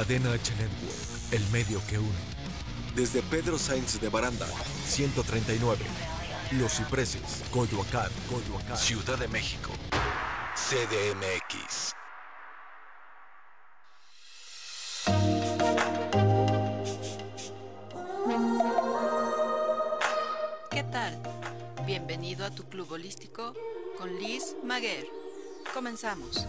Cadena H Network, el medio que une. Desde Pedro Sainz de Baranda, 139. Los Cipreses, Coyoacán, Coyoacán, Ciudad de México. CDMX. ¿Qué tal? Bienvenido a tu club holístico con Liz Maguer. Comenzamos.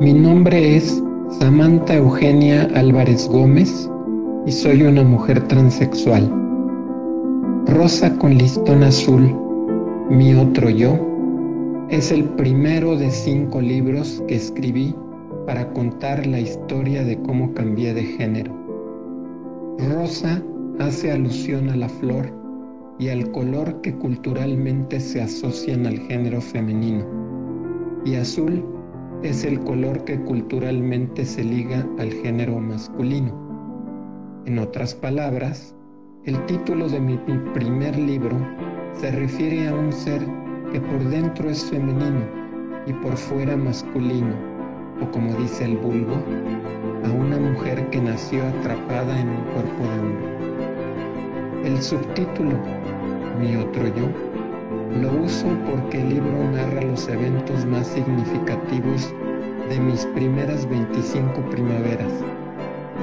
Mi nombre es Samantha Eugenia Álvarez Gómez y soy una mujer transexual. Rosa con listón azul, mi otro yo, es el primero de cinco libros que escribí para contar la historia de cómo cambié de género. Rosa hace alusión a la flor y al color que culturalmente se asocian al género femenino, y azul es el color que culturalmente se liga al género masculino. En otras palabras, el título de mi, primer libro se refiere a un ser que por dentro es femenino y por fuera masculino, o como dice el vulgo, a una mujer que nació atrapada en un cuerpo de hombre. El subtítulo, Mi otro yo, lo uso porque el libro narra los eventos más significativos de mis primeras 25 primaveras,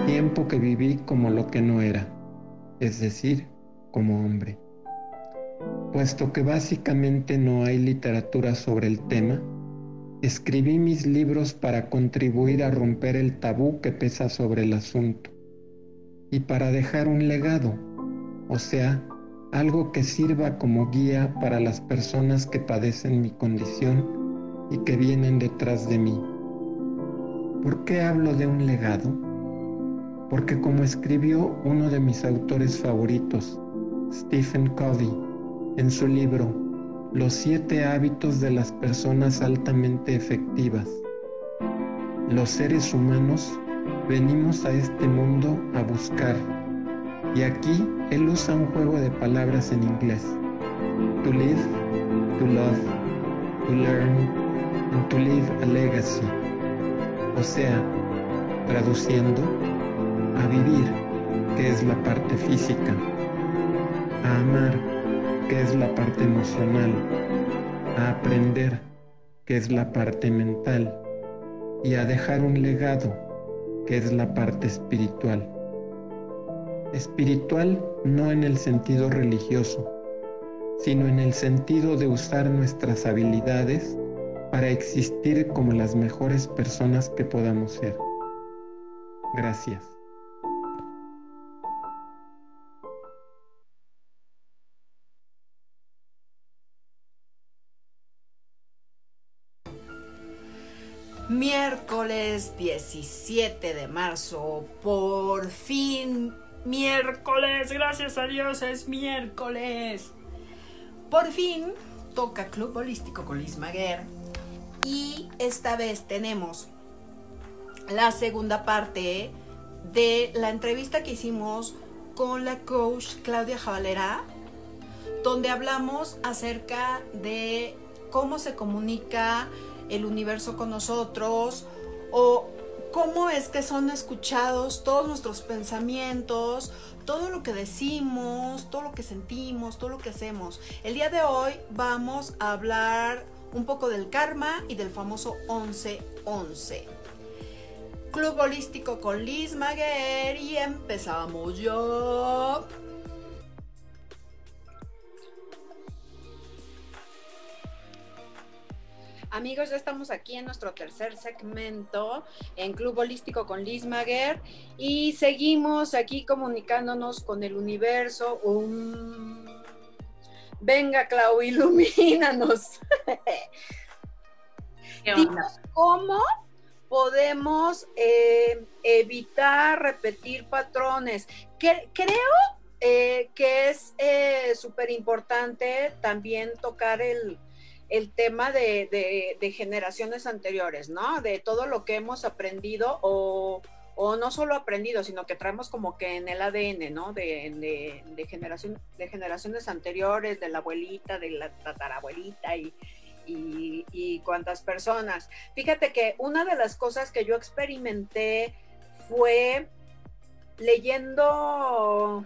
tiempo que viví como lo que no era, es decir, como hombre. Puesto que básicamente no hay literatura sobre el tema, escribí mis libros para contribuir a romper el tabú que pesa sobre el asunto y para dejar un legado, o sea, algo que sirva como guía para las personas que padecen mi condición y que vienen detrás de mí. ¿Por qué hablo de un legado? Porque como escribió uno de mis autores favoritos, Stephen Covey, en su libro Los siete hábitos de las personas altamente efectivas, los seres humanos venimos a este mundo a buscar y aquí él usa un juego de palabras en inglés. To live, to love, to learn, and to leave a legacy. O sea, traduciendo, a vivir, que es la parte física, a amar, que es la parte emocional, a aprender, que es la parte mental, y a dejar un legado, que es la parte espiritual. Espiritual no en el sentido religioso, sino en el sentido de usar nuestras habilidades para existir como las mejores personas que podamos ser. Gracias. Miércoles 17 de marzo, por fin miércoles, gracias a Dios es miércoles. Por fin toca Club Holístico con Liz Maguer y esta vez tenemos la segunda parte de la entrevista que hicimos con la coach Claudia Javalera, donde hablamos acerca de cómo se comunica el universo con nosotros o cómo es que son escuchados todos nuestros pensamientos, todo lo que decimos, todo lo que sentimos, todo lo que hacemos. El día de hoy vamos a hablar un poco del karma y del famoso 11-11. Club Holístico con Liz Maguer y empezamos yo. Amigos, ya estamos aquí en nuestro tercer segmento en Club Holístico con Liz Maguer y seguimos aquí comunicándonos con el universo. Venga, Clau, ilumínanos. ¿Cómo podemos eh, evitar repetir patrones? creo eh, que es eh, súper importante también tocar el, el tema de, generaciones anteriores, ¿no? De todo lo que hemos aprendido o, o no solo aprendido, sino que traemos como que en el ADN, ¿no? De, de, generación, de generaciones anteriores, de la abuelita, de la tatarabuelita y, y, y cuantas personas. Fíjate que una de las cosas que yo experimenté fue leyendo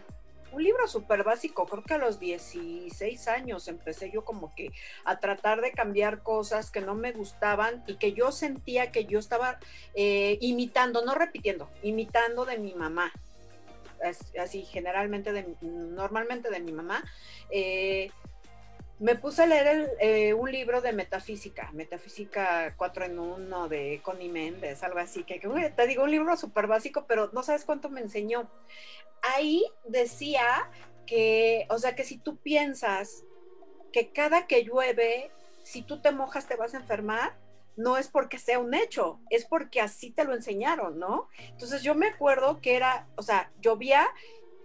un libro súper básico, creo que a los 16 años empecé yo como que a tratar de cambiar cosas que no me gustaban y que yo sentía que yo estaba eh, imitando, no repitiendo, imitando de mi mamá, así generalmente, de, normalmente de mi mamá. Eh, me puse a leer eh, un libro de metafísica, Metafísica 4 en 1 de Connie Méndez, algo así, que, que te digo, un libro súper básico, pero no sabes cuánto me enseñó ahí decía que, o sea, que si tú piensas que cada que llueve, si tú te mojas te vas a enfermar, no es porque sea un hecho, es porque así te lo enseñaron, ¿no? Entonces yo me acuerdo que era, o sea, llovía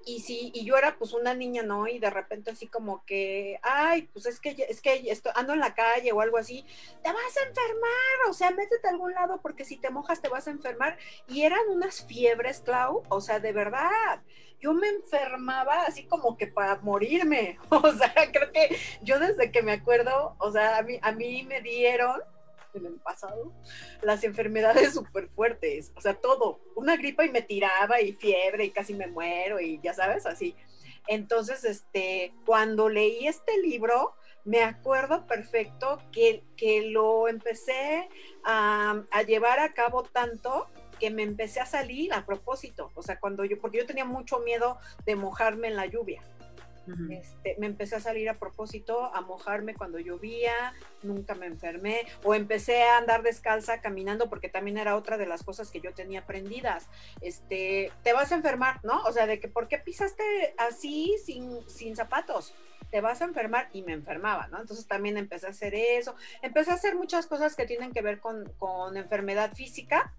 y si y yo era pues una niña, ¿no? Y de repente así como que, ay, pues es que es que esto, ando en la calle o algo así, te vas a enfermar, o sea, métete a algún lado porque si te mojas te vas a enfermar. Y eran unas fiebres, Clau, o sea, de verdad. Yo me enfermaba así como que para morirme. O sea, creo que yo desde que me acuerdo, o sea, a mí, a mí me dieron en el pasado, las enfermedades súper fuertes, o sea, todo, una gripa y me tiraba y fiebre y casi me muero y ya sabes, así. Entonces, este, cuando leí este libro, me acuerdo perfecto que, que lo empecé a, a llevar a cabo tanto que me empecé a salir a propósito, o sea, cuando yo, porque yo tenía mucho miedo de mojarme en la lluvia. Este, me empecé a salir a propósito, a mojarme cuando llovía, nunca me enfermé, o empecé a andar descalza caminando, porque también era otra de las cosas que yo tenía aprendidas. Este, te vas a enfermar, ¿no? O sea, de que, ¿por qué pisaste así sin, sin zapatos? te vas a enfermar y me enfermaba, ¿no? Entonces también empecé a hacer eso, empecé a hacer muchas cosas que tienen que ver con, con enfermedad física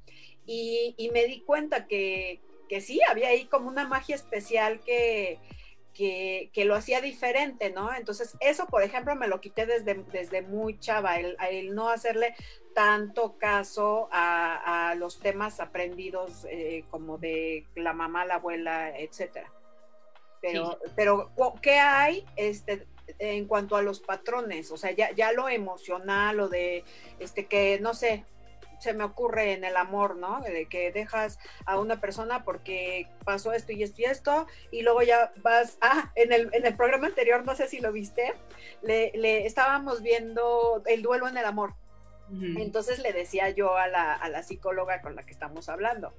y, y, me di cuenta que, que sí, había ahí como una magia especial que, que, lo hacía diferente, ¿no? Entonces, eso, por ejemplo, me lo quité desde, desde muy chava, el, no hacerle tanto caso a, los temas aprendidos eh, como de la mamá, la abuela, etcétera. Pero, pero ¿qué hay este, en cuanto a los patrones? O sea, ya, ya lo emocional o de, este, que, no sé, se me ocurre en el amor, ¿no? De que dejas a una persona porque pasó esto y esto y esto, y luego ya vas, ah, en el, en el programa anterior, no sé si lo viste, le, le estábamos viendo el duelo en el amor. Entonces le decía yo a la, a la psicóloga con la que estamos hablando,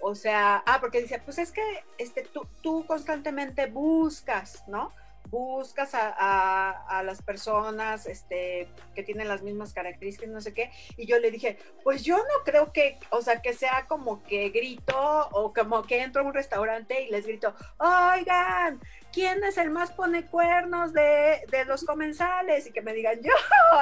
o sea, ah, porque dice, pues es que este, tú, tú constantemente buscas, ¿no? Buscas a, las personas este, que tienen las mismas características, no sé qué, y yo le dije, pues yo no creo que, o sea, que sea como que grito o como que entro a un restaurante y les grito, oigan, ¿quién es el más pone cuernos de, los comensales? Y que me digan yo,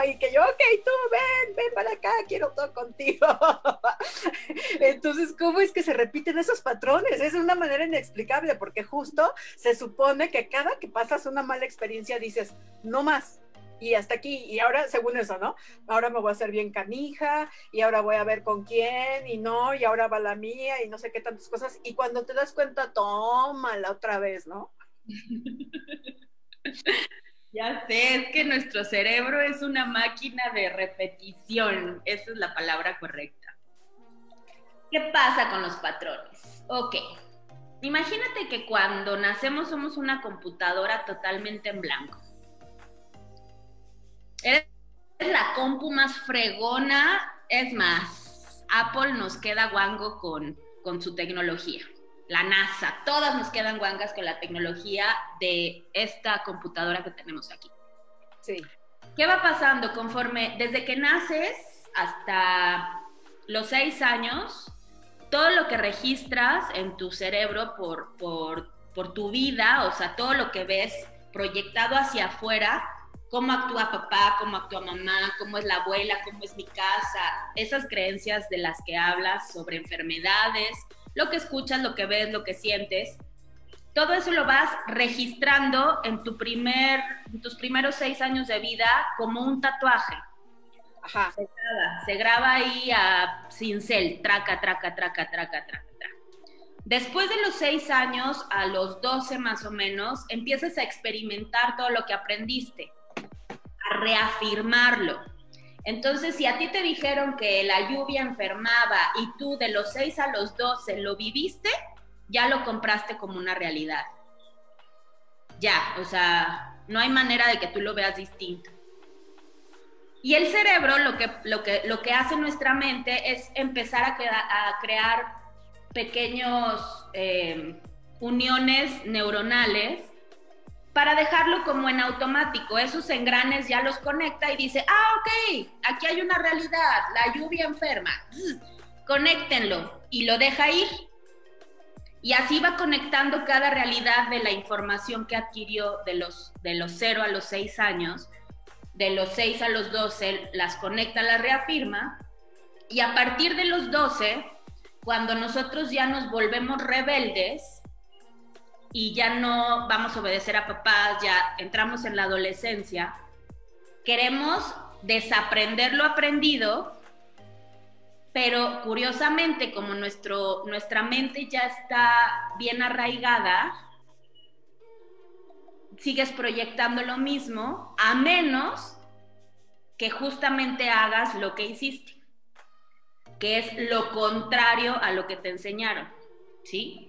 y que yo, ok, tú ven, ven para acá, quiero todo contigo. Entonces, ¿cómo es que se repiten esos patrones? Es una manera inexplicable, porque justo se supone que cada que pasas una mala experiencia dices, no más, y hasta aquí, y ahora según eso, ¿no? Ahora me voy a hacer bien canija, y ahora voy a ver con quién, y no, y ahora va la mía, y no sé qué tantas cosas, y cuando te das cuenta, tómala otra vez, ¿no? Ya sé, es que nuestro cerebro es una máquina de repetición, esa es la palabra correcta. ¿Qué pasa con los patrones? Ok, imagínate que cuando nacemos somos una computadora totalmente en blanco. Es la compu más fregona, es más, Apple nos queda guango con, con su tecnología la NASA, todas nos quedan guangas con la tecnología de esta computadora que tenemos aquí. Sí. ¿Qué va pasando conforme, desde que naces hasta los seis años, todo lo que registras en tu cerebro por, por, por tu vida, o sea, todo lo que ves proyectado hacia afuera, cómo actúa papá, cómo actúa mamá, cómo es la abuela, cómo es mi casa, esas creencias de las que hablas sobre enfermedades, lo que escuchas, lo que ves, lo que sientes, todo eso lo vas registrando en, tu primer, tus primeros seis años de vida como un tatuaje. Ajá. Se graba, se graba ahí a cincel, traca, traca, traca, traca, traca, traca. Después de los seis años, a los 12 más o menos, empiezas a experimentar todo lo que aprendiste, a reafirmarlo. Entonces, si a ti te dijeron que la lluvia enfermaba y tú de los 6 a los 12 lo viviste, ya lo compraste como una realidad. Ya, o sea, no hay manera de que tú lo veas distinto. Y el cerebro lo que, lo que, lo que hace nuestra mente es empezar a, crear pequeños eh, uniones neuronales para dejarlo como en automático. Esos engranes ya los conecta y dice, ah, ok, aquí hay una realidad, la lluvia enferma. Conéctenlo y lo deja ir. Y así va conectando cada realidad de la información que adquirió de los, de los 0 a los 6 años, de los 6 a los 12, las conecta, las reafirma. Y a partir de los 12, cuando nosotros ya nos volvemos rebeldes, y ya no vamos a obedecer a papás, ya entramos en la adolescencia, queremos desaprender lo aprendido, pero curiosamente como nuestro, nuestra mente ya está bien arraigada, sigues proyectando lo mismo, a menos que justamente hagas lo que hiciste, que es lo contrario a lo que te enseñaron, ¿sí?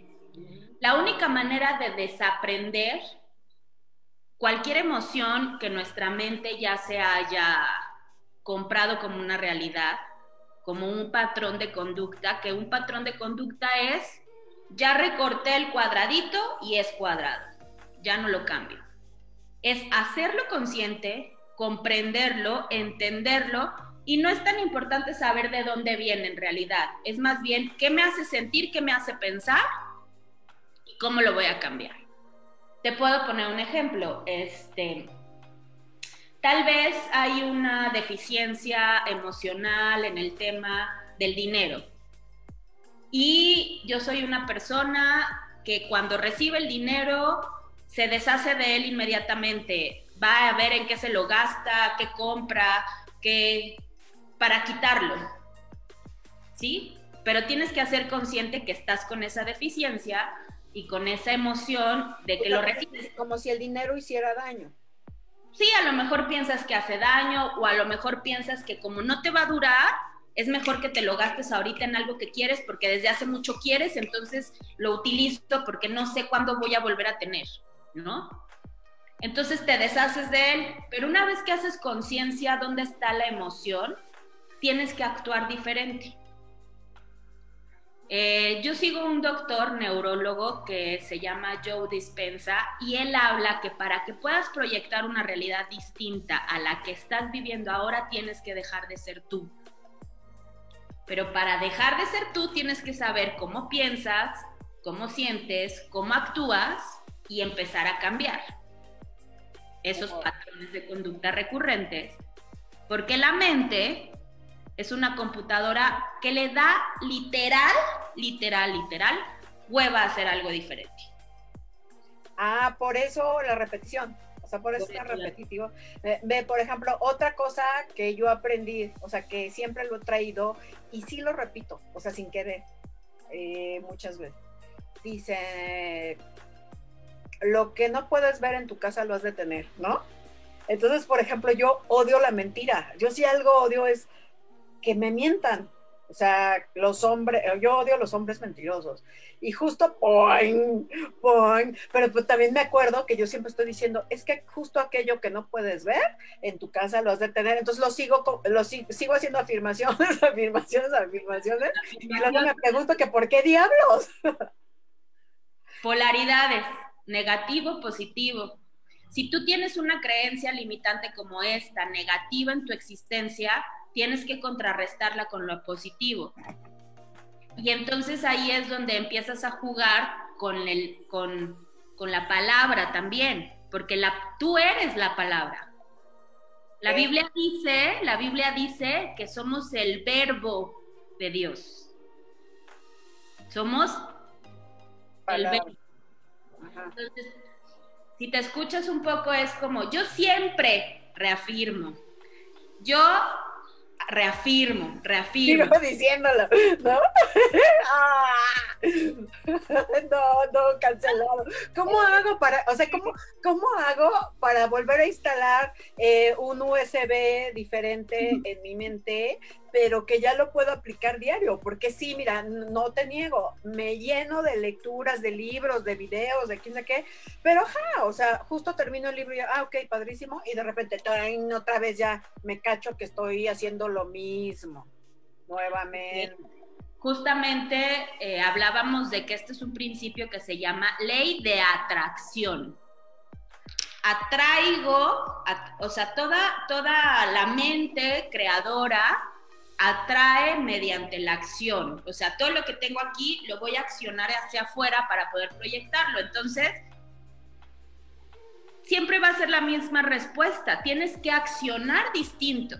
La única manera de desaprender cualquier emoción que nuestra mente ya se haya comprado como una realidad, como un patrón de conducta, que un patrón de conducta es, ya recorté el cuadradito y es cuadrado, ya no lo cambio. Es hacerlo consciente, comprenderlo, entenderlo, y no es tan importante saber de dónde viene en realidad, es más bien qué me hace sentir, qué me hace pensar ¿Cómo lo voy a cambiar? Te puedo poner un ejemplo. Este, tal vez hay una deficiencia emocional en el tema del dinero. Y yo soy una persona que cuando recibe el dinero se deshace de él inmediatamente. Va a ver en qué se lo gasta, qué compra, qué para quitarlo. ¿Sí? Pero tienes que hacer consciente que estás con esa deficiencia y con esa emoción de que lo recibes. Como si el dinero hiciera daño. Sí, a lo mejor piensas que hace daño o a lo mejor piensas que como no te va a durar, es mejor que te lo gastes ahorita en algo que quieres porque desde hace mucho quieres, entonces lo utilizo porque no sé cuándo voy a volver a tener, ¿no? Entonces te deshaces de él, pero una vez que haces conciencia dónde está la emoción, tienes que actuar diferente. Eh, yo sigo un doctor neurólogo que se llama Joe Dispensa y él habla que para que puedas proyectar una realidad distinta a la que estás viviendo ahora tienes que dejar de ser tú. Pero para dejar de ser tú tienes que saber cómo piensas, cómo sientes, cómo actúas y empezar a cambiar esos patrones de conducta recurrentes. Porque la mente es una computadora que le da literal, literal, literal, hueva a hacer algo diferente. Ah, por eso la repetición. O sea, por eso es repetitivo. Ve, por ejemplo, otra cosa que yo aprendí, o sea, que siempre lo he traído y sí lo repito, o sea, sin querer, eh, muchas veces. Dice, lo que no puedes ver en tu casa lo has de tener, ¿no? Entonces, por ejemplo, yo odio la mentira. Yo sí algo odio es que me mientan. O sea, los hombres, yo odio a los hombres mentirosos. Y justo, ¡poing! ¡poing! Pero pues, también me acuerdo que yo siempre estoy diciendo, es que justo aquello que no puedes ver en tu casa lo has de tener. Entonces lo sigo, lo sigo haciendo afirmaciones, afirmaciones, afirmaciones. Y luego me pregunto que por qué diablos. Polaridades, negativo, positivo. Si tú tienes una creencia limitante como esta, negativa en tu existencia, tienes que contrarrestarla con lo positivo. Y entonces ahí es donde empiezas a jugar con, el, con, la palabra también, porque la, tú eres la palabra. La Biblia dice, la Biblia dice que somos el verbo de Dios. Somos el verbo. Entonces, si te escuchas un poco es como yo siempre reafirmo. Yo reafirmo, reafirmo. Sigo diciéndolo, ¿no? Ah. no, no, cancelado. ¿Cómo hago para, o sea, cómo, cómo hago para volver a instalar eh, un USB diferente en mi mente, pero que ya lo puedo aplicar diario? Porque sí, mira, no te niego, me lleno de lecturas, de libros, de videos, de quién sé qué, pero ja, o sea, justo termino el libro y ah, ok, padrísimo, y de repente otra vez ya me cacho que estoy haciendo lo mismo nuevamente. Justamente eh, hablábamos de que este es un principio que se llama ley de atracción. Atraigo, o sea, toda, toda la mente creadora atrae mediante la acción. O sea, todo lo que tengo aquí lo voy a accionar hacia afuera para poder proyectarlo. Entonces, siempre va a ser la misma respuesta. Tienes que accionar distinto.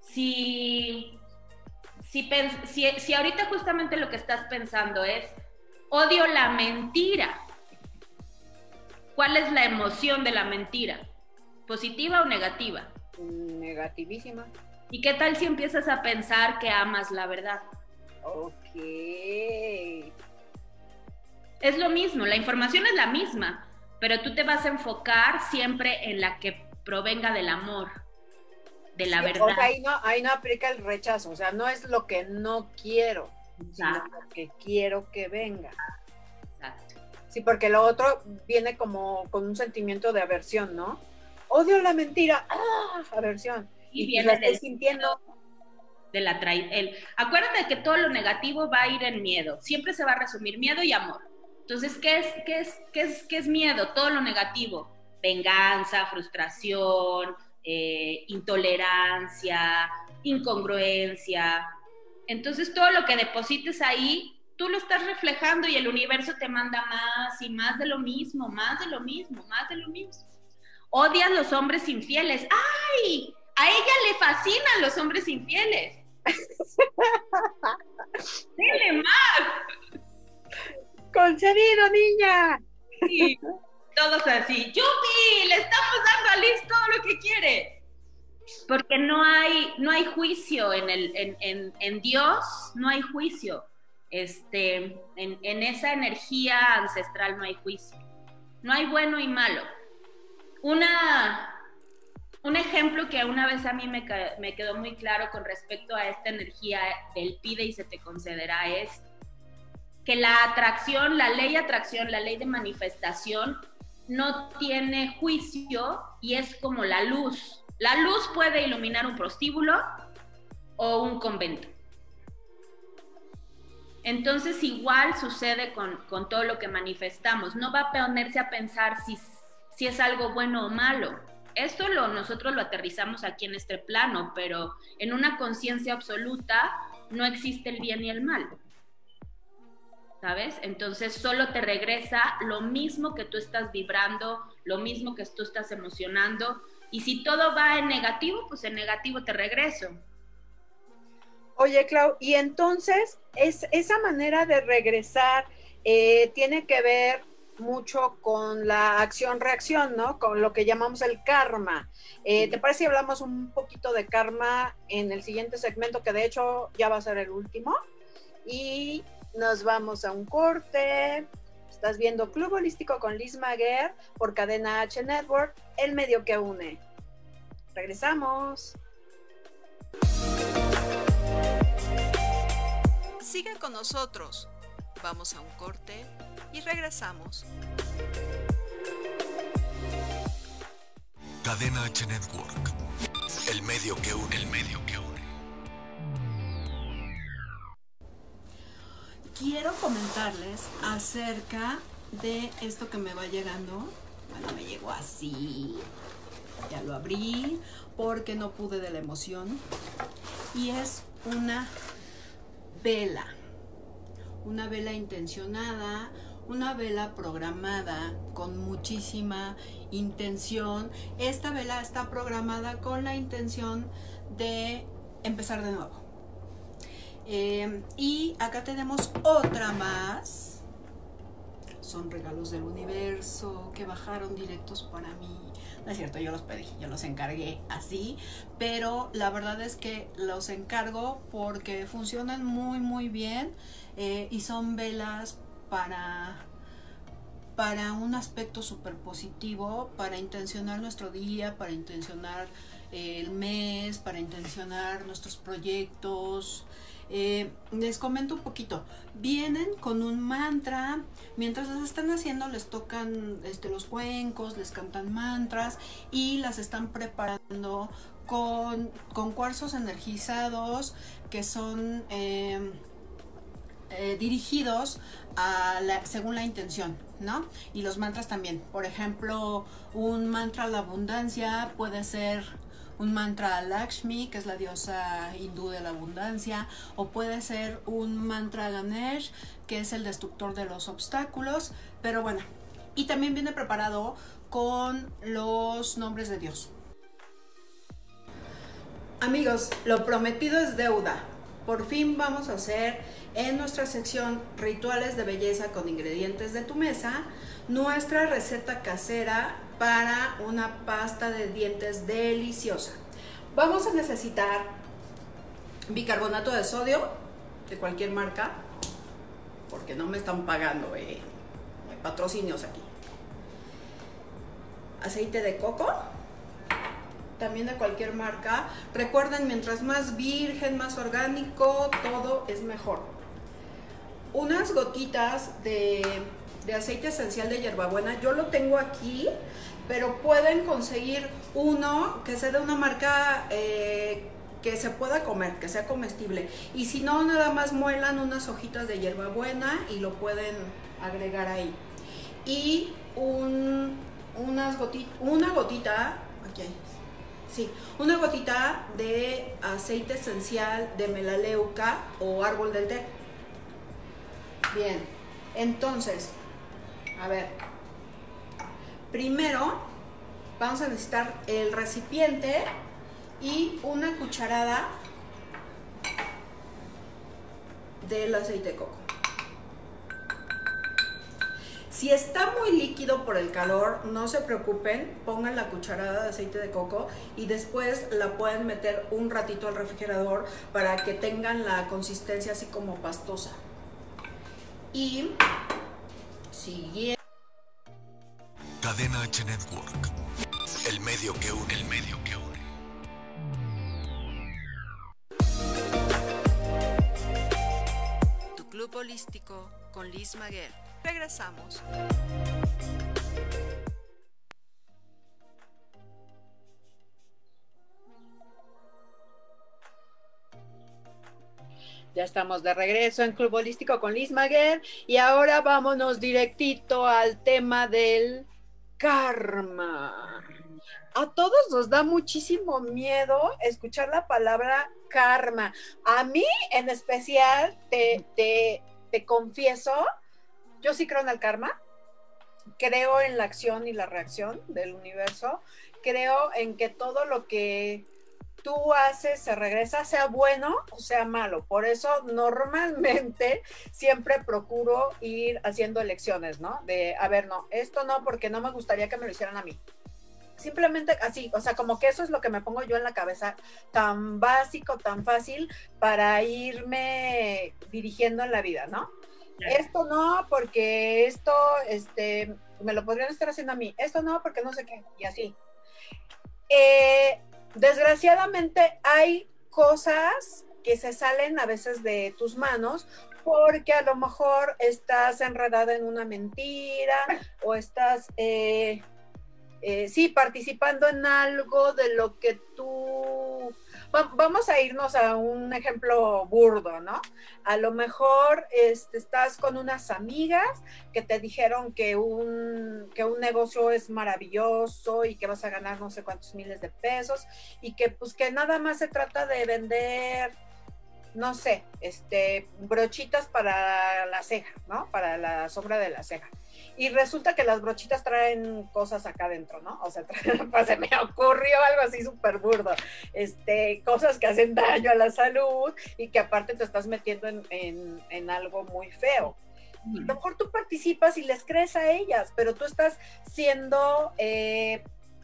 Si, si, si, ahorita justamente lo que estás pensando es, odio la mentira, ¿cuál es la emoción de la mentira? ¿Positiva o negativa? Negativísima. ¿Y qué tal si empiezas a pensar que amas la verdad? Ok. Es lo mismo, la información es la misma, pero tú te vas a enfocar siempre en la que provenga del amor, de la verdad. ahí, no, ahí no aplica el rechazo, o sea, no es lo que no quiero, sino lo que quiero que venga. Exacto. Sí, porque lo otro viene como con un sentimiento de aversión, ¿no? Odio la mentira, ¡ah! Aversión. Y, viene del sintiendo de la el, acuérdate que todo lo negativo va a ir en miedo, siempre se va a resumir miedo y amor. Entonces, ¿qué es, qué es, qué es, qué es miedo? Todo lo negativo. Venganza, frustración, eh, intolerancia, incongruencia. Entonces, todo lo que deposites ahí, tú lo estás reflejando y el universo te manda más y más de lo mismo, más de lo mismo, más de lo mismo. Odias los hombres infieles. ¡Ay! A ella le fascinan los hombres infieles. Dile más. Concedido, niña. Sí, todos así. ¡Yupi! Le estamos dando a Liz todo lo que quiere. Porque no hay, no hay juicio en, el, en, en, Dios, no hay juicio. Este, en, en esa energía ancestral no hay juicio. No hay bueno y malo. Una, un ejemplo que una vez a mí me, me, quedó muy claro con respecto a esta energía del pide y se te concederá es que la atracción, la ley de atracción, la ley de manifestación no tiene juicio y es como la luz. La luz puede iluminar un prostíbulo o un convento. Entonces igual sucede con, con todo lo que manifestamos. No va a ponerse a pensar si, si es algo bueno o malo. Esto lo, nosotros lo aterrizamos aquí en este plano, pero en una conciencia absoluta no existe el bien y el mal. ¿Sabes? Entonces solo te regresa lo mismo que tú estás vibrando, lo mismo que tú estás emocionando. Y si todo va en negativo, pues en negativo te regreso. Oye, Clau, y entonces es, esa manera de regresar eh, tiene que ver mucho con la acción-reacción, ¿no? Con lo que llamamos el karma. Eh, ¿Te parece si hablamos un poquito de karma en el siguiente segmento, que de hecho ya va a ser el último? Y nos vamos a un corte. Estás viendo Club Holístico con Liz Maguer por Cadena H Network, el medio que une. Regresamos. Sigue con nosotros. Vamos a un corte y regresamos. Cadena H Network. El medio que une, el medio que une. Quiero comentarles acerca de esto que me va llegando. Bueno, me llegó así. Ya lo abrí porque no pude de la emoción. Y es una vela. Una vela intencionada, una vela programada con muchísima intención. Esta vela está programada con la intención de empezar de nuevo eh, y acá tenemos otra más. Son regalos del universo que bajaron directos para mí. No es cierto, yo los pedí, yo los encargué así, pero la verdad es que los encargo porque funcionan muy muy bien eh, y son velas para para un aspecto súper positivo, para intencionar nuestro día, para intencionar eh, el mes, para intencionar nuestros proyectos. Eh, les comento un poquito. Vienen con un mantra. Mientras las están haciendo, les tocan este, los cuencos, les cantan mantras y las están preparando con, con cuarzos energizados que son eh, dirigidos a según la intención. ¿no? Y los mantras también. Por ejemplo, un mantra a la abundancia puede ser un mantra a Lakshmi, que es la diosa hindú de la abundancia, o puede ser un mantra a Ganesh, que es el destructor de los obstáculos, pero bueno, y también viene preparado con los nombres de Dios. Amigos, lo prometido es deuda. Por fin vamos a hacer en nuestra sección Rituales de Belleza con ingredientes de tu mesa, nuestra receta casera para una pasta de dientes deliciosa. Vamos a necesitar bicarbonato de sodio de cualquier marca, porque no me están pagando eh, patrocinios aquí. Aceite de coco, también de cualquier marca. Recuerden, mientras más virgen, más orgánico, todo es mejor unas gotitas de, aceite esencial de hierbabuena. Yo lo tengo aquí, pero pueden conseguir uno que sea de una marca eh, que se pueda comer, que sea comestible. Y si no, nada más muelan unas hojitas de hierbabuena y lo pueden agregar ahí. Y un, unas gotitas, una gotita, aquí sí, una gotita de aceite esencial de melaleuca o árbol del té Bien, entonces, a ver, primero vamos a necesitar el recipiente y una cucharada del aceite de coco. Si está muy líquido por el calor, no se preocupen, pongan la cucharada de aceite de coco y después la pueden meter un ratito al refrigerador para que tengan la consistencia así como pastosa. Y siguiente. Cadena H Network. El medio que une, el medio que une. Tu club holístico con Liz Maguer. Regresamos. Ya estamos de regreso en Club Holístico con Liz Maguer y ahora vámonos directito al tema del karma. A todos nos da muchísimo miedo escuchar la palabra karma. A mí en especial te, te, te confieso, yo sí creo en el karma, creo en la acción y la reacción del universo, creo en que todo lo que tú haces, se regresa, sea bueno o sea malo. Por eso normalmente siempre procuro ir haciendo elecciones, ¿no? De, a ver, no, esto no, porque no me gustaría que me lo hicieran a mí. Simplemente así, o sea, como que eso es lo que me pongo yo en la cabeza, tan básico, tan fácil para irme dirigiendo en la vida, ¿no? Esto no, porque esto, este, me lo podrían estar haciendo a mí. Esto no, porque no sé qué, y así. Eh, desgraciadamente hay cosas que se salen a veces de tus manos porque a lo mejor estás enredada en una mentira o estás, eh, eh, sí, participando en algo de lo que tú vamos a irnos a un ejemplo burdo, ¿no? A lo mejor este, estás con unas amigas que te dijeron que un, que un negocio es maravilloso y que vas a ganar no sé cuántos miles de pesos y que pues que nada más se trata de vender no sé, este, brochitas para la ceja, ¿no? Para la sombra de la ceja y resulta que las brochitas traen cosas acá adentro, ¿no? O sea, pues se me ocurrió algo así súper burdo, este, cosas que hacen daño a la salud y que aparte te estás metiendo en, algo muy feo. a lo mejor tú participas y les crees a ellas, pero tú estás siendo eh,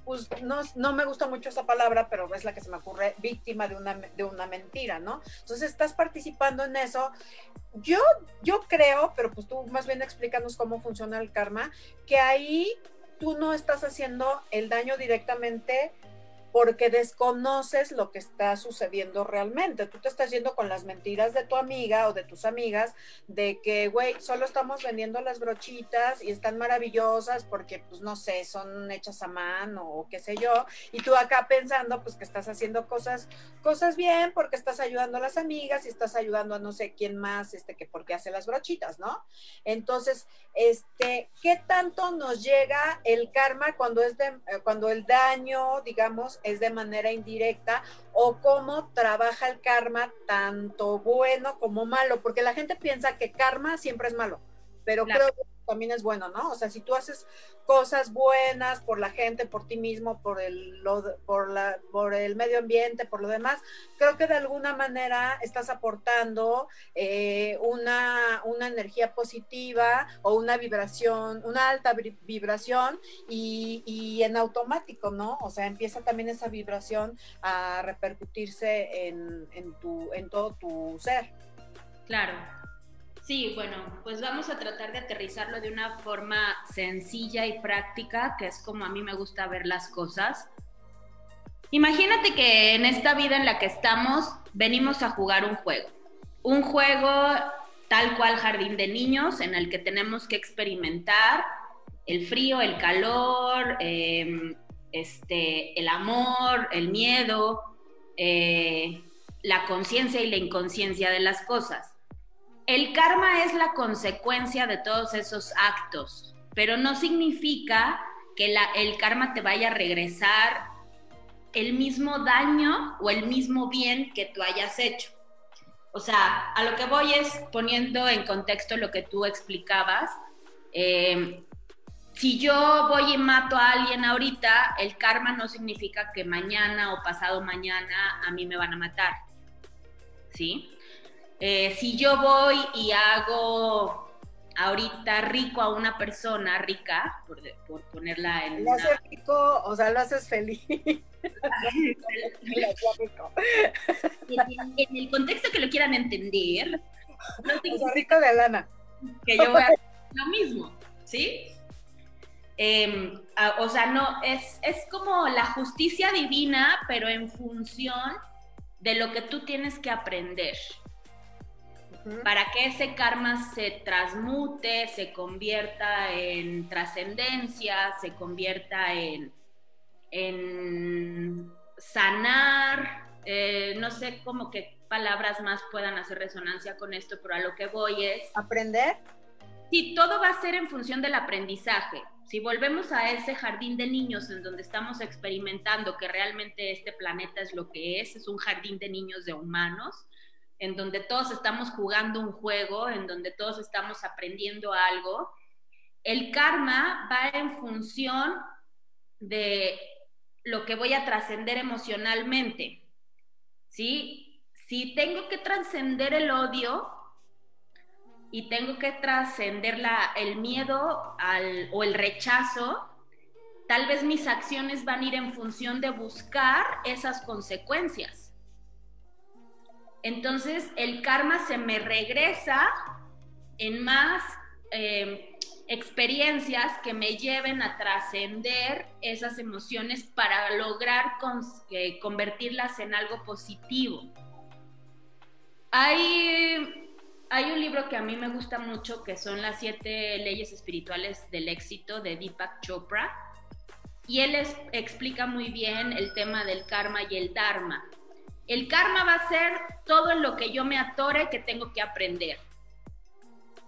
pues no, no me gusta mucho esa palabra, pero es la que se me ocurre, víctima de una, de una mentira, ¿no? Entonces estás participando en eso. Yo, yo creo, pero pues tú más bien explícanos cómo funciona el karma, que ahí tú no estás haciendo el daño directamente porque desconoces lo que está sucediendo realmente. Tú te estás yendo con las mentiras de tu amiga o de tus amigas de que, güey, solo estamos vendiendo las brochitas y están maravillosas porque, pues, no sé, son hechas a mano o qué sé yo. Y tú acá pensando, pues, que estás haciendo cosas, cosas bien porque estás ayudando a las amigas y estás ayudando a no sé quién más, este, que porque hace las brochitas, ¿no? Entonces, este, ¿qué tanto nos llega el karma cuando es de, eh, cuando el daño, digamos, es de manera indirecta o cómo trabaja el karma tanto bueno como malo, porque la gente piensa que karma siempre es malo, pero creo que también es bueno, ¿no? O sea, si tú haces cosas buenas por la gente, por ti mismo, por el, por, la, por el medio ambiente, por lo demás, creo que de alguna manera estás aportando eh, una, una energía positiva o una vibración, una alta vibración y, y, en automático, ¿no? O sea, empieza también esa vibración a repercutirse en, en, tu, en todo tu ser. Claro, Sí, bueno, pues vamos a tratar de aterrizarlo de una forma sencilla y práctica, que es como a mí me gusta ver las cosas. Imagínate que en esta vida en la que estamos venimos a jugar un juego. Un juego tal cual jardín de niños en el que tenemos que experimentar el frío, el calor, em, este, el amor, el miedo, eh, la conciencia y la inconsciencia de las cosas. El karma es la consecuencia de todos esos actos, pero no significa que el karma te vaya a regresar el mismo daño o el mismo bien que tú hayas hecho. O sea, a lo que voy es poniendo en contexto lo que tú explicabas. Eh, si yo voy y mato a alguien ahorita, el karma no significa que mañana o pasado mañana a mí me van a matar. ¿Sí? Eh, si yo voy y hago ahorita rico a una persona rica, por, ponerla en... Lo haces rico, o sea, lo haces feliz. en, el contexto que lo quieran entender, no o rico de lana. Que yo voy a hacer lo mismo, ¿sí? Em, o sea, no, es, es como la justicia divina, pero en función de lo que tú tienes que aprender para que ese karma se transmute, se convierta en trascendencia, se convierta en, en sanar, eh, no sé cómo qué palabras más puedan hacer resonancia con esto, pero a lo que voy es... ¿Aprender? Sí, todo va a ser en función del aprendizaje. Si volvemos a ese jardín de niños en donde estamos experimentando que realmente este planeta es lo que es, es un jardín de niños de humanos, en donde todos estamos jugando un juego, en donde todos estamos aprendiendo algo, el karma va en función de lo que voy a trascender emocionalmente. ¿Sí? Si tengo que trascender el odio y tengo que trascender el miedo o el rechazo, tal vez mis acciones van a ir en función de buscar esas consecuencias. Entonces el karma se me regresa en más eh, experiencias que me lleven a trascender esas emociones para lograr convertirlas en algo positivo. Hay, hay un libro que a mí me gusta mucho que son las siete leyes espirituales del éxito de Deepak Chopra y él explica muy bien el tema del karma y el dharma. El karma va a ser todo en lo que yo me atore que tengo que aprender.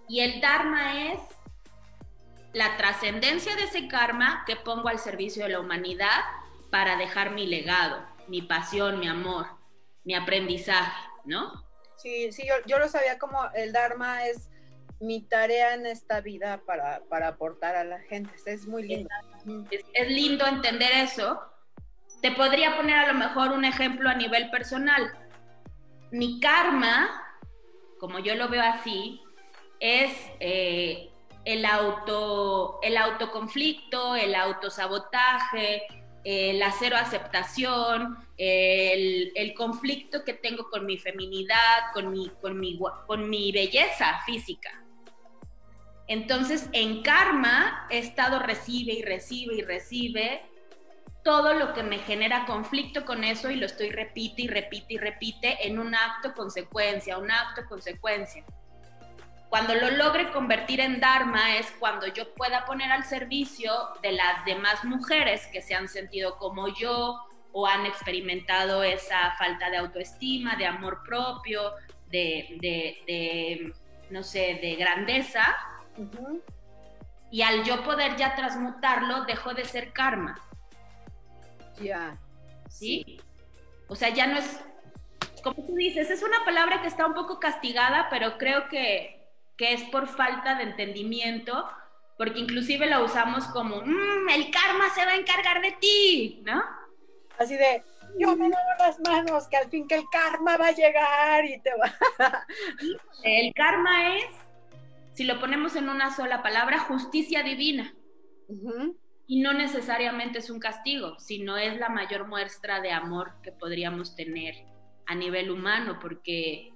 Y el dharma es la trascendencia de ese karma que pongo al servicio de la humanidad para dejar mi legado, mi pasión, mi amor, mi aprendizaje, ¿no? Sí, sí, yo, lo sabía como el Dharma es mi tarea en esta vida para, aportar a la gente. Es muy lindo. es, lindo entender eso, te podría poner a lo mejor un ejemplo a nivel personal. Mi karma, como yo lo veo así, es eh, el, auto, el autoconflicto, el autosabotaje, la cero aceptación, el, el, conflicto que tengo con mi feminidad, con mi, con mi, con mi belleza física. Entonces, en karma he estado recibe y recibe y recibe todo lo que me genera conflicto con eso y lo estoy repite y repite y repite en un acto consecuencia, un acto consecuencia. Cuando lo logre convertir en Dharma es cuando yo pueda poner al servicio de las demás mujeres que se han sentido como yo o han experimentado esa falta de autoestima, de amor propio, de, no sé, de grandeza. Y al yo poder ya transmutarlo, dejo de ser karma ya. ¿Sí? O sea, ya no es, como tú dices, es una palabra que está un poco castigada, pero creo que, que es por falta de entendimiento, porque inclusive la usamos como, mm, el karma se va a encargar de ti, ¿no? Así de, yo me lavo las manos, que al fin que el karma va a llegar y te va. el karma es, si lo ponemos en una sola palabra, justicia divina y no necesariamente es un castigo, sino es la mayor muestra de amor que podríamos tener a nivel humano, porque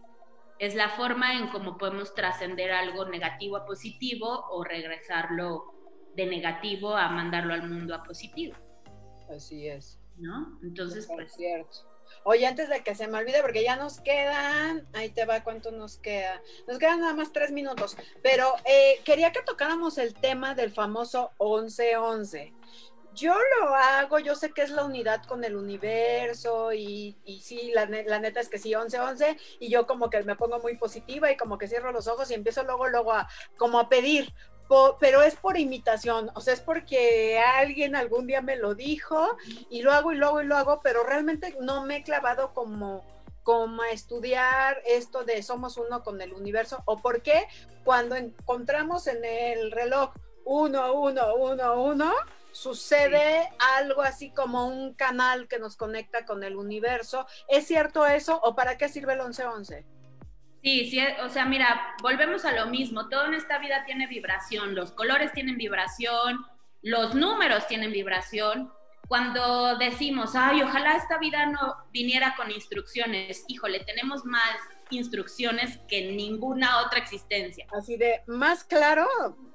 es la forma en cómo podemos trascender algo negativo a positivo o regresarlo de negativo a mandarlo al mundo a positivo. Así es. ¿No? Entonces, pues... Cierto. Oye, antes de que se me olvide, porque ya nos quedan, ahí te va cuánto nos queda. Nos quedan nada más tres minutos, pero eh, quería que tocáramos el tema del famoso 1111. Yo lo hago, yo sé que es la unidad con el universo y, y sí, la, neta es que sí, 1111 y yo como que me pongo muy positiva y como que cierro los ojos y empiezo luego, luego a como a pedir, pero es por imitación, o sea, es porque alguien algún día me lo dijo y lo hago y lo hago y lo hago, pero realmente no me he clavado como, como a estudiar esto de somos uno con el universo, o por qué cuando encontramos en el reloj uno, uno, uno, uno, sucede algo así como un canal que nos conecta con el universo. ¿Es cierto eso o para qué sirve el 1111? Sí, sí, o sea, mira, volvemos a lo mismo. Todo en esta vida tiene vibración. Los colores tienen vibración, los números tienen vibración. Cuando decimos, ay, ojalá esta vida no viniera con instrucciones, híjole, tenemos más instrucciones que ninguna otra existencia. Así de, más claro.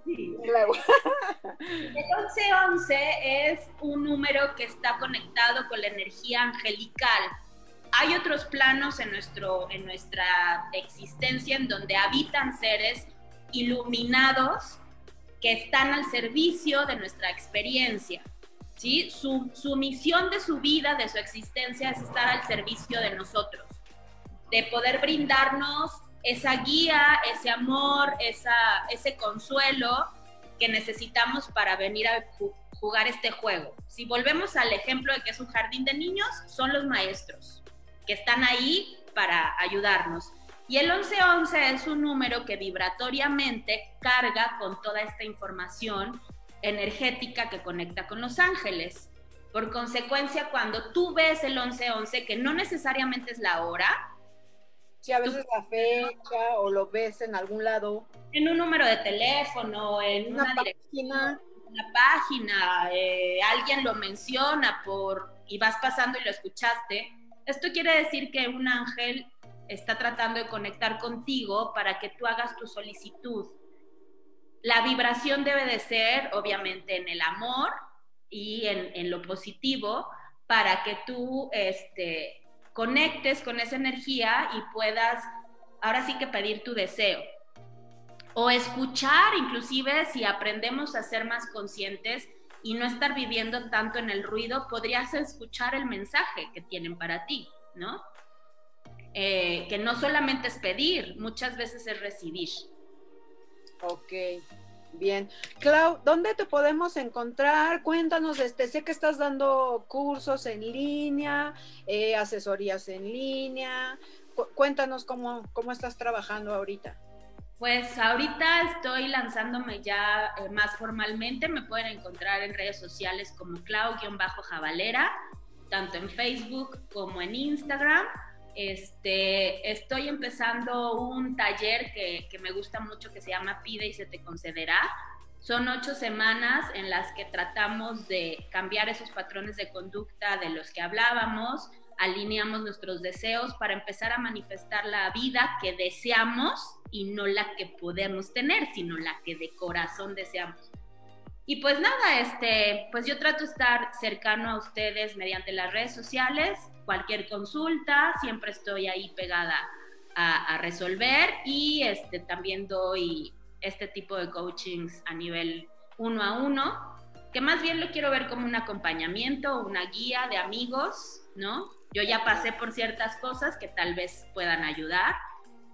Sí. El 1111 es un número que está conectado con la energía angelical hay otros planos en, nuestro, en nuestra existencia en donde habitan seres iluminados que están al servicio de nuestra experiencia. ¿sí? Su, su misión de su vida, de su existencia, es estar al servicio de nosotros, de poder brindarnos esa guía, ese amor, esa, ese consuelo que necesitamos para venir a jugar este juego. Si volvemos al ejemplo de que es un jardín de niños, son los maestros que están ahí para ayudarnos. Y el 1111 es un número que vibratoriamente carga con toda esta información energética que conecta con los ángeles. Por consecuencia, cuando tú ves el 1111, que no necesariamente es la hora, si a veces la fecha o lo ves en algún lado. En un número de teléfono, en una, página. Una página, eh, alguien lo menciona por y vas pasando y lo escuchaste. Esto quiere decir que un ángel está tratando de conectar contigo para que tú hagas tu solicitud. La vibración debe de ser, obviamente, en el amor y en, lo positivo para que tú este, conectes con esa energía y puedas, ahora sí que pedir tu deseo. O escuchar, inclusive si aprendemos a ser más conscientes, y no estar viviendo tanto en el ruido, podrías escuchar el mensaje que tienen para ti, ¿no? Eh, que no solamente es pedir, muchas veces es recibir. Ok, bien. Clau, ¿dónde te podemos encontrar? Cuéntanos, este, sé que estás dando cursos en línea, eh, asesorías en línea. cuéntanos cómo, cómo estás trabajando ahorita. Pues ahorita estoy lanzándome ya eh, más formalmente. Me pueden encontrar en redes sociales como Clau-Javalera, tanto en Facebook como en Instagram. Este, estoy empezando un taller que, que, me gusta mucho que se llama Pide y se te concederá, Son ocho semanas en las que tratamos de cambiar esos patrones de conducta de los que hablábamos, alineamos nuestros deseos para empezar a manifestar la vida que deseamos y no la que podemos tener, sino la que de corazón deseamos. Y pues nada, este, pues yo trato estar cercano a ustedes mediante las redes sociales, cualquier consulta, siempre estoy ahí pegada a, a resolver y este, también doy este tipo de coachings a nivel uno a uno, que más bien lo quiero ver como un acompañamiento, una guía de amigos, ¿no? Yo ya pasé por ciertas cosas que tal vez puedan ayudar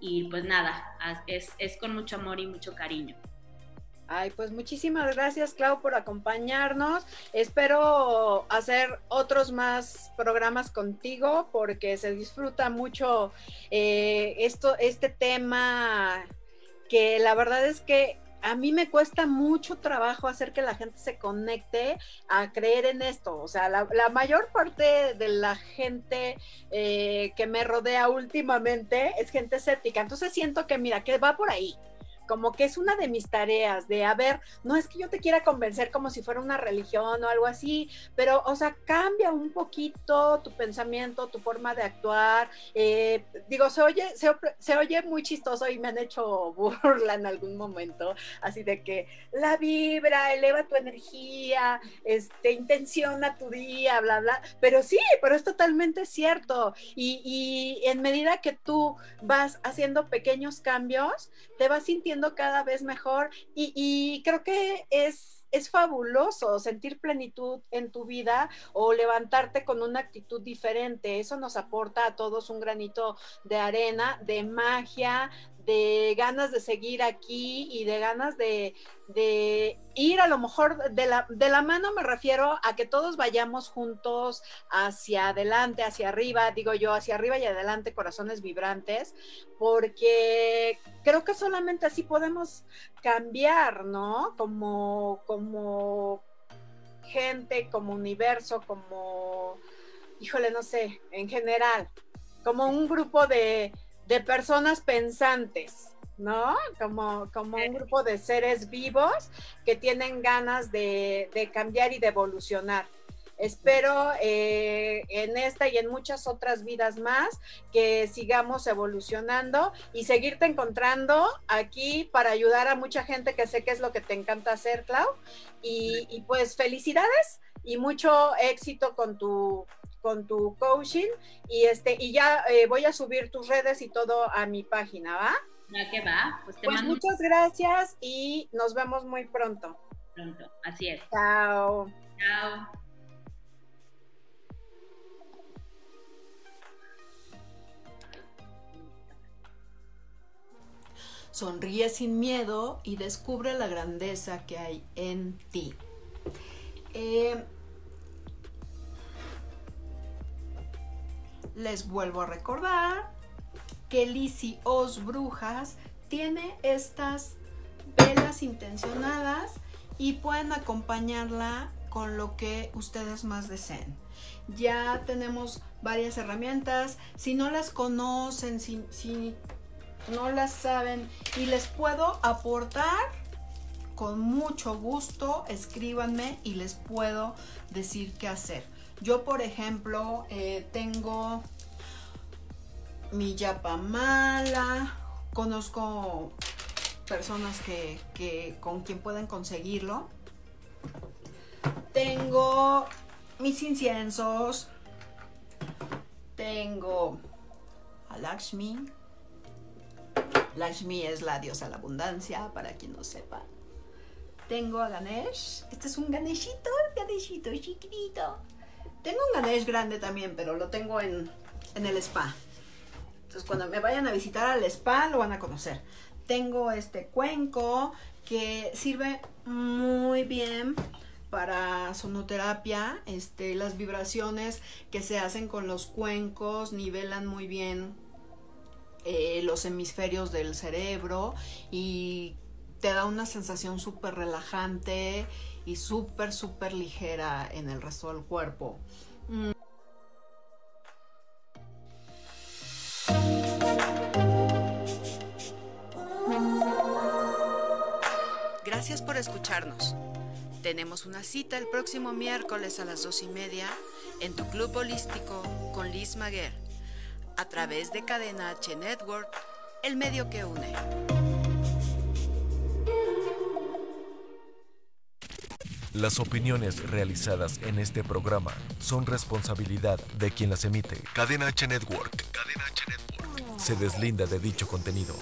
y pues nada, es, es con mucho amor y mucho cariño. Ay, pues muchísimas gracias, Clau, por acompañarnos. Espero hacer otros más programas contigo porque se disfruta mucho eh, esto, este tema que la verdad es que a mí me cuesta mucho trabajo hacer que la gente se conecte a creer en esto. O sea, la, mayor parte de la gente eh, que me rodea últimamente es gente escéptica. Entonces siento que, mira, que va por ahí como que es una de mis tareas de, a ver, no es que yo te quiera convencer como si fuera una religión o algo así, pero, o sea, cambia un poquito tu pensamiento, tu forma de actuar. Eh, digo, se oye, se, oye muy chistoso y me han hecho burla en algún momento, así de que la vibra, eleva tu energía, este, intenciona tu día, bla, bla, pero sí, pero es totalmente cierto. Y, y en medida que tú vas haciendo pequeños cambios, te vas sintiendo cada vez mejor y, creo que es, es fabuloso sentir plenitud en tu vida o levantarte con una actitud diferente. Eso nos aporta a todos un granito de arena, de magia, de ganas de seguir aquí y de ganas de, ir a lo mejor de la, de la mano me refiero a que todos vayamos juntos hacia adelante, hacia arriba, digo yo, hacia arriba y adelante, corazones vibrantes, porque creo que solamente así podemos cambiar, ¿no? Como, como gente, como universo, como, híjole, no sé, en general, como un grupo de de personas pensantes, ¿no? Como, como un grupo de seres vivos que tienen ganas de, cambiar y de evolucionar. Espero eh, en esta y en muchas otras vidas más que sigamos evolucionando y seguirte encontrando aquí para ayudar a mucha gente que sé que es lo que te encanta hacer, Clau. Y, y pues felicidades y mucho éxito con tu, con tu coaching y este y ya eh, voy a subir tus redes y todo a mi página, ¿va? Ya que va, pues, te pues muchas gracias y nos vemos muy pronto. Pronto, así es. Chao. Chao. Sonríe sin miedo y descubre la grandeza que hay en ti. Eh, les vuelvo a recordar que Lizzie Os Brujas tiene estas velas intencionadas y pueden acompañarla con lo que ustedes más deseen. Ya tenemos varias herramientas. Si no las conocen, si no las saben y les puedo aportar, con mucho gusto escríbanme y les puedo decir qué hacer. Yo, por ejemplo, eh, tengo mi yapamala, conozco personas que, con quien pueden conseguirlo. Tengo mis inciensos. Tengo a Lakshmi. Lakshmi es la diosa de la abundancia, para quien no sepa. Tengo a Ganesh. Este es un Ganeshito, Ganeshito chiquitito. Tengo un Ganesh grande también, pero lo tengo en, el spa. Entonces cuando me vayan a visitar al spa lo van a conocer. Tengo este cuenco que sirve muy bien para sonoterapia. Este, las vibraciones que se hacen con los cuencos nivelan muy bien eh, los hemisferios del cerebro y te da una sensación súper relajante y súper, súper ligera en el resto del cuerpo. Gracias por escuchar escucharnos. Tenemos una cita el próximo miércoles a las dos y media en tu club holístico con Liz Maguer, a través de Cadena H Network, el medio que une. Las opiniones realizadas en este programa son responsabilidad de quien las emite. Cadena H Network. Cadena H Network. Se deslinda de dicho contenido.